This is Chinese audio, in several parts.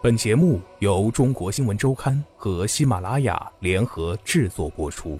本节目由中国新闻周刊和喜马拉雅联合制作播出。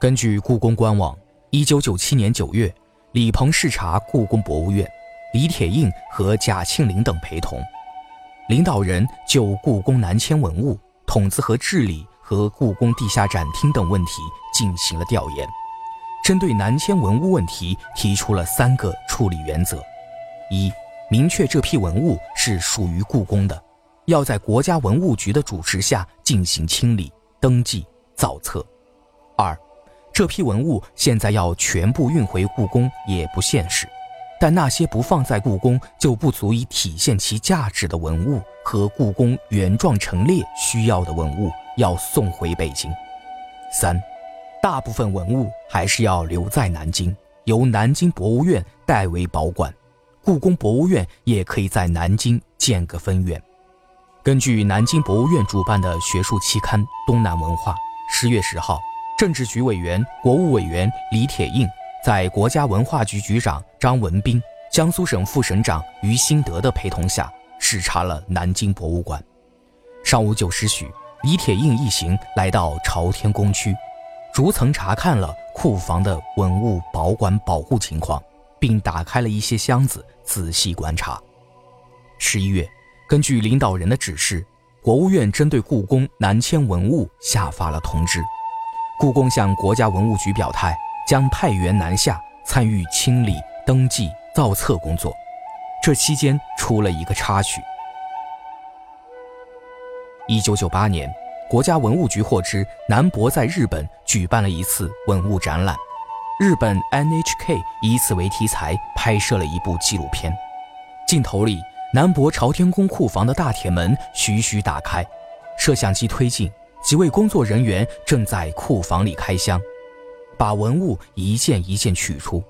根据故宫官网，一九九七年九月，李鹏视察故宫博物院，李铁映和贾庆林等陪同，领导人就故宫南迁文物、统子和治理和故宫地下展厅等问题进行了调研。针对南迁文物问题，提出了三个处理原则：一、明确这批文物是属于故宫的，要在国家文物局的主持下进行清理、登记、造册；二、这批文物现在要全部运回故宫也不现实，但那些不放在故宫就不足以体现其价值的文物和故宫原状陈列需要的文物要送回北京；三。大部分文物还是要留在南京，由南京博物院代为保管。故宫博物院也可以在南京建个分院。根据南京博物院主办的学术期刊《东南文化》，十月十号，政治局委员、国务委员李铁映在国家文化局局长张文斌、江苏省副省长于新德的陪同下，视察了南京博物馆。上午九时许，李铁映一行来到朝天宫区。逐层查看了库房的文物保管保护情况，并打开了一些箱子，仔细观察。十一月，根据领导人的指示，国务院针对故宫南迁文物下发了通知。故宫向国家文物局表态，将派员南下参与清理、登记、造册工作。这期间出了一个插曲。一九九八年。国家文物局获知南博在日本举办了一次文物展览，日本 NHK 以此为题材拍摄了一部纪录片。镜头里，南博朝天宫库房的大铁门徐徐打开，摄像机推进，几位工作人员正在库房里开箱，把文物一件一件取出。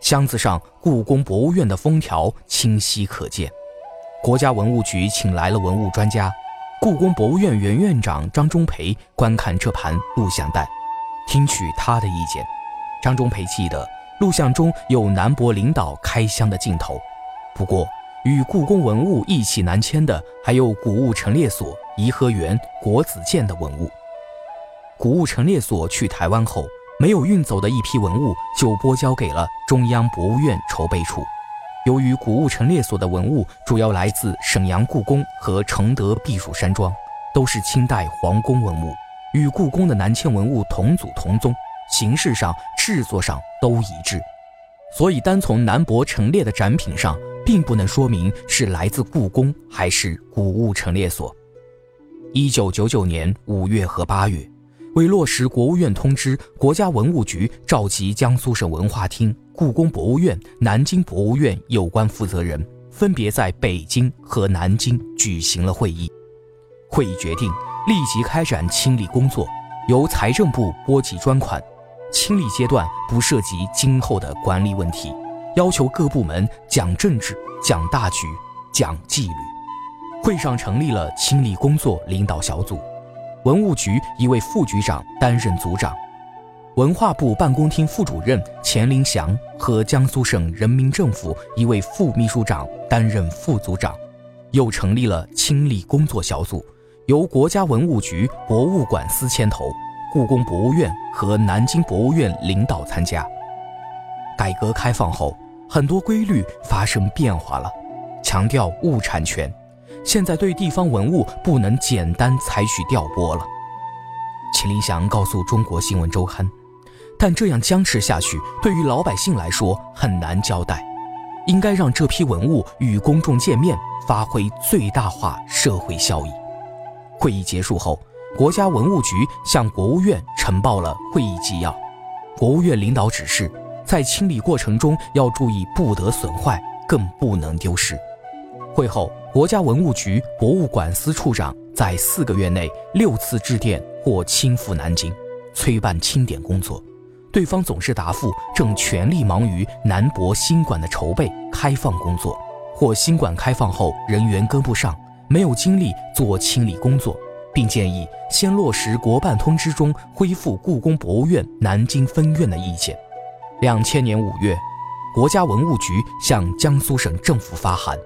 箱子上故宫博物院的封条清晰可见。国家文物局请来了文物专家。故宫博物院原院长张忠培观看这盘录像带，听取他的意见。张忠培记得录像中有南博领导开箱的镜头，不过与故宫文物一起南迁的还有古物陈列所、颐和园、国子监的文物。古物陈列所去台湾后，没有运走的一批文物就拨交给了中央博物院筹备处。由于古物陈列所的文物主要来自沈阳故宫和承德避暑山庄，都是清代皇宫文物，与故宫的南迁文物同祖同宗，形式上、制作上都一致，所以单从南博陈列的展品上，并不能说明是来自故宫还是古物陈列所。一九九九年五月和八月。为落实国务院通知，国家文物局召集江苏省文化厅、故宫博物院、南京博物院有关负责人，分别在北京和南京举行了会议。会议决定立即开展清理工作，由财政部拨给专款。清理阶段不涉及今后的管理问题，要求各部门讲政治、讲大局、讲纪律。会上成立了清理工作领导小组。文物局一位副局长担任组长，文化部办公厅副主任钱林祥和江苏省人民政府一位副秘书长担任副组长，又成立了清理工作小组，由国家文物局博物馆司牵头，故宫博物院和南京博物院领导参加。改革开放后，很多规律发生变化了，强调物产权。现在对地方文物不能简单采取调拨了，秦林祥告诉中国新闻周刊，但这样僵持下去，对于老百姓来说很难交代，应该让这批文物与公众见面，发挥最大化社会效益。会议结束后，国家文物局向国务院呈报了会议纪要，国务院领导指示，在清理过程中要注意不得损坏，更不能丢失。会后，国家文物局博物馆司处长在四个月内六次致电或亲赴南京，催办清点工作。对方总是答复正全力忙于南博新馆的筹备开放工作，或新馆开放后人员跟不上，没有精力做清理工作，并建议先落实国办通知中恢复故宫博物院南京分院的意见。两千年五月。国家文物局向江苏省政府发函，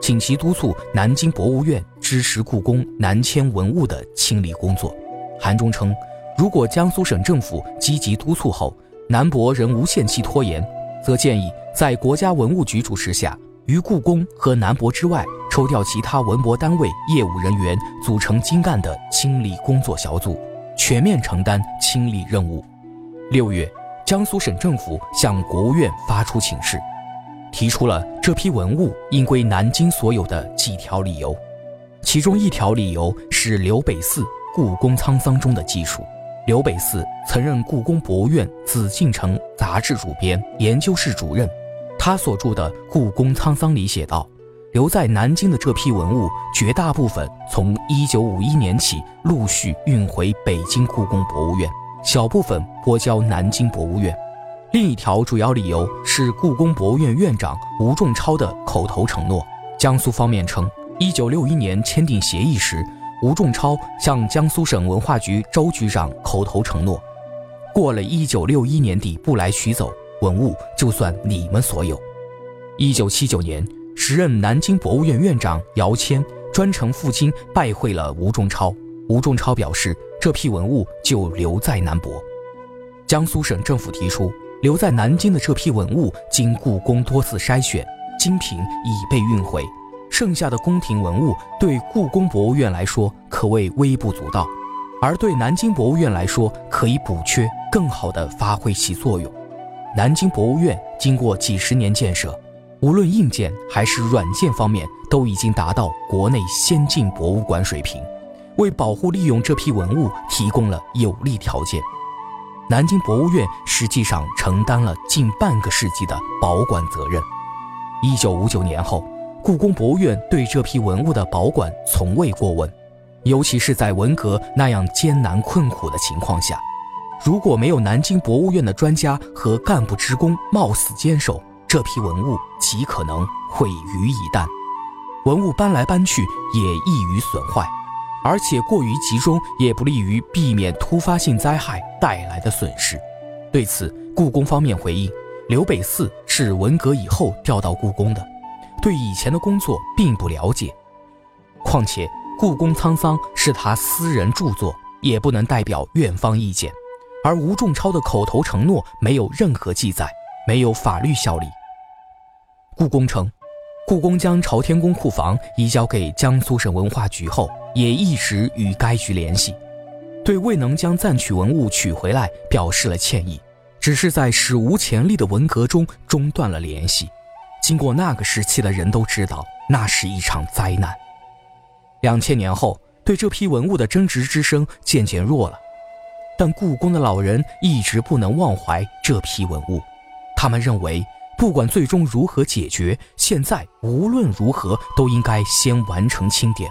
请其督促南京博物院支持故宫南迁文物的清理工作。函中称，如果江苏省政府积极督促后，南博仍无限期拖延，则建议在国家文物局主持下，于故宫和南博之外抽调其他文博单位业务人员，组成精干的清理工作小组，全面承担清理任务。六月。江苏省政府向国务院发出请示，提出了这批文物应归南京所有的几条理由，其中一条理由是刘北寺故宫沧桑中的记述。刘北寺曾任故宫博物院《紫禁城》杂志主编、研究室主任，他所著的《故宫沧桑》里写道：留在南京的这批文物，绝大部分从1951年起陆续运回北京故宫博物院。小部分拨交南京博物院，另一条主要理由是故宫博物院院长吴仲超的口头承诺。江苏方面称，一九六一年签订协议时，吴仲超向江苏省文化局周局长口头承诺，过了一九六一年底不来取走文物，就算你们所有。一九七九年，时任南京博物院院长姚谦专程赴京拜会了吴仲超，吴仲超表示。这批文物就留在南博。江苏省政府提出，留在南京的这批文物经故宫多次筛选，精品已被运回，剩下的宫廷文物对故宫博物院来说可谓微不足道，而对南京博物院来说可以补缺，更好地发挥其作用。南京博物院经过几十年建设，无论硬件还是软件方面，都已经达到国内先进博物馆水平。为保护利用这批文物提供了有利条件，南京博物院实际上承担了近半个世纪的保管责任。一九五九年后，故宫博物院对这批文物的保管从未过问，尤其是在文革那样艰难困苦的情况下，如果没有南京博物院的专家和干部职工冒死坚守，这批文物极可能毁于一旦，文物搬来搬去也易于损坏。而且过于集中也不利于避免突发性灾害带来的损失。对此，故宫方面回应：刘北寺是文革以后调到故宫的，对以前的工作并不了解。况且，故宫沧桑是他私人著作，也不能代表院方意见。而吴仲超的口头承诺没有任何记载，没有法律效力。故宫称，故宫将朝天宫库房移交给江苏省文化局后。也一直与该局联系，对未能将暂取文物取回来表示了歉意，只是在史无前例的文革中中断了联系。经过那个时期的人都知道，那是一场灾难。两千年后，对这批文物的争执之声渐渐弱了，但故宫的老人一直不能忘怀这批文物。他们认为，不管最终如何解决，现在无论如何都应该先完成清点。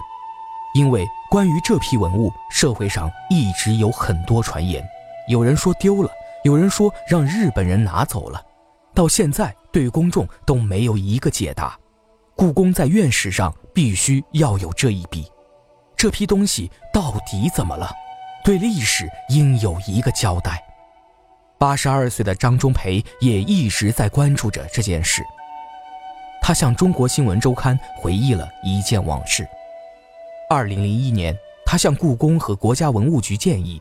因为关于这批文物，社会上一直有很多传言，有人说丢了，有人说让日本人拿走了，到现在对公众都没有一个解答。故宫在院史上必须要有这一笔，这批东西到底怎么了？对历史应有一个交代。八十二岁的张忠培也一直在关注着这件事，他向《中国新闻周刊》回忆了一件往事。二零零一年，他向故宫和国家文物局建议，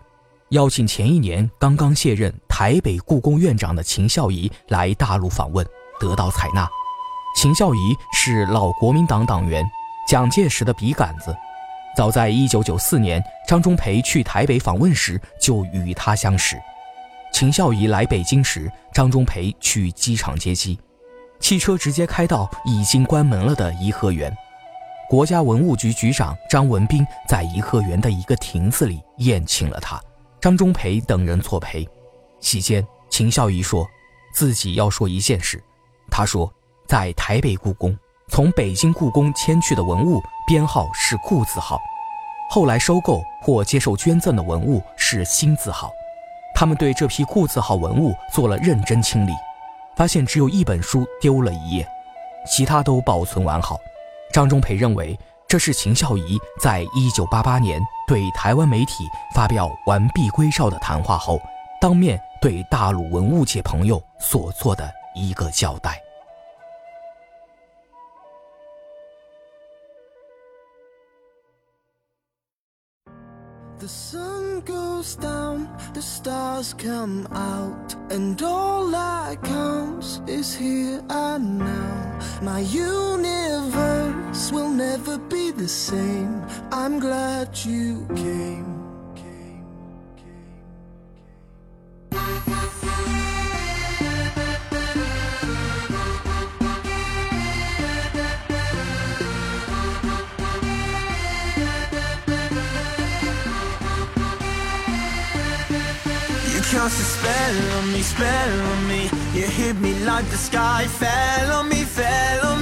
邀请前一年刚刚卸任台北故宫院长的秦孝仪来大陆访问，得到采纳。秦孝仪是老国民党党员，蒋介石的笔杆子。早在一九九四年，张忠培去台北访问时就与他相识。秦孝仪来北京时，张忠培去机场接机，汽车直接开到已经关门了的颐和园。国家文物局局长张文彬在颐和园的一个亭子里宴请了他，张忠培等人作陪。席间，秦孝仪说自己要说一件事。他说，在台北故宫，从北京故宫迁去的文物编号是故字号，后来收购或接受捐赠的文物是新字号。他们对这批故字号文物做了认真清理，发现只有一本书丢了一页，其他都保存完好。张忠培认为，这是秦孝仪在一九八八年对台湾媒体发表完璧归赵的谈话后，当面对大陆文物界朋友所做的一个交代。The sun goes down, the stars come out, and all that counts is here and now. My universe will never be the same. I'm glad you came. Cast a spell on me, spell on me. You hit me like the sky fell on me, fell on me.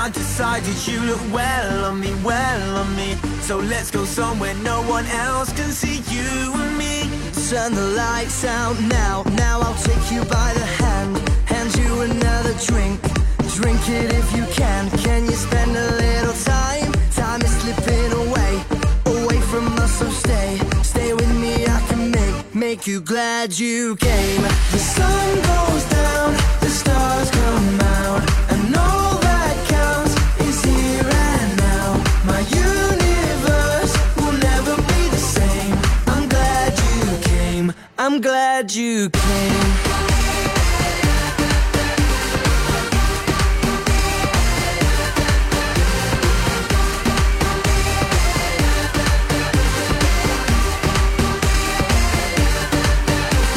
I decided you look well on me, well on me. So let's go somewhere no one else can see you and me. Turn the lights out now. Now I'll take you by the hand, hand you another drink. Drink it if you can. Can you spend a little time? Time is slipping away, away from us. So stay, stay with me. I can make, make you glad you came. The sun goes down, the stars come out, came.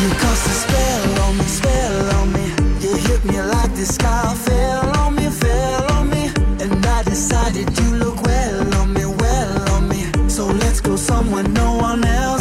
You cast a spell on me, spell on me. You hit me like the sky fell on me, fell on me. And I decided you look well on me, well on me. So let's go somewhere no one else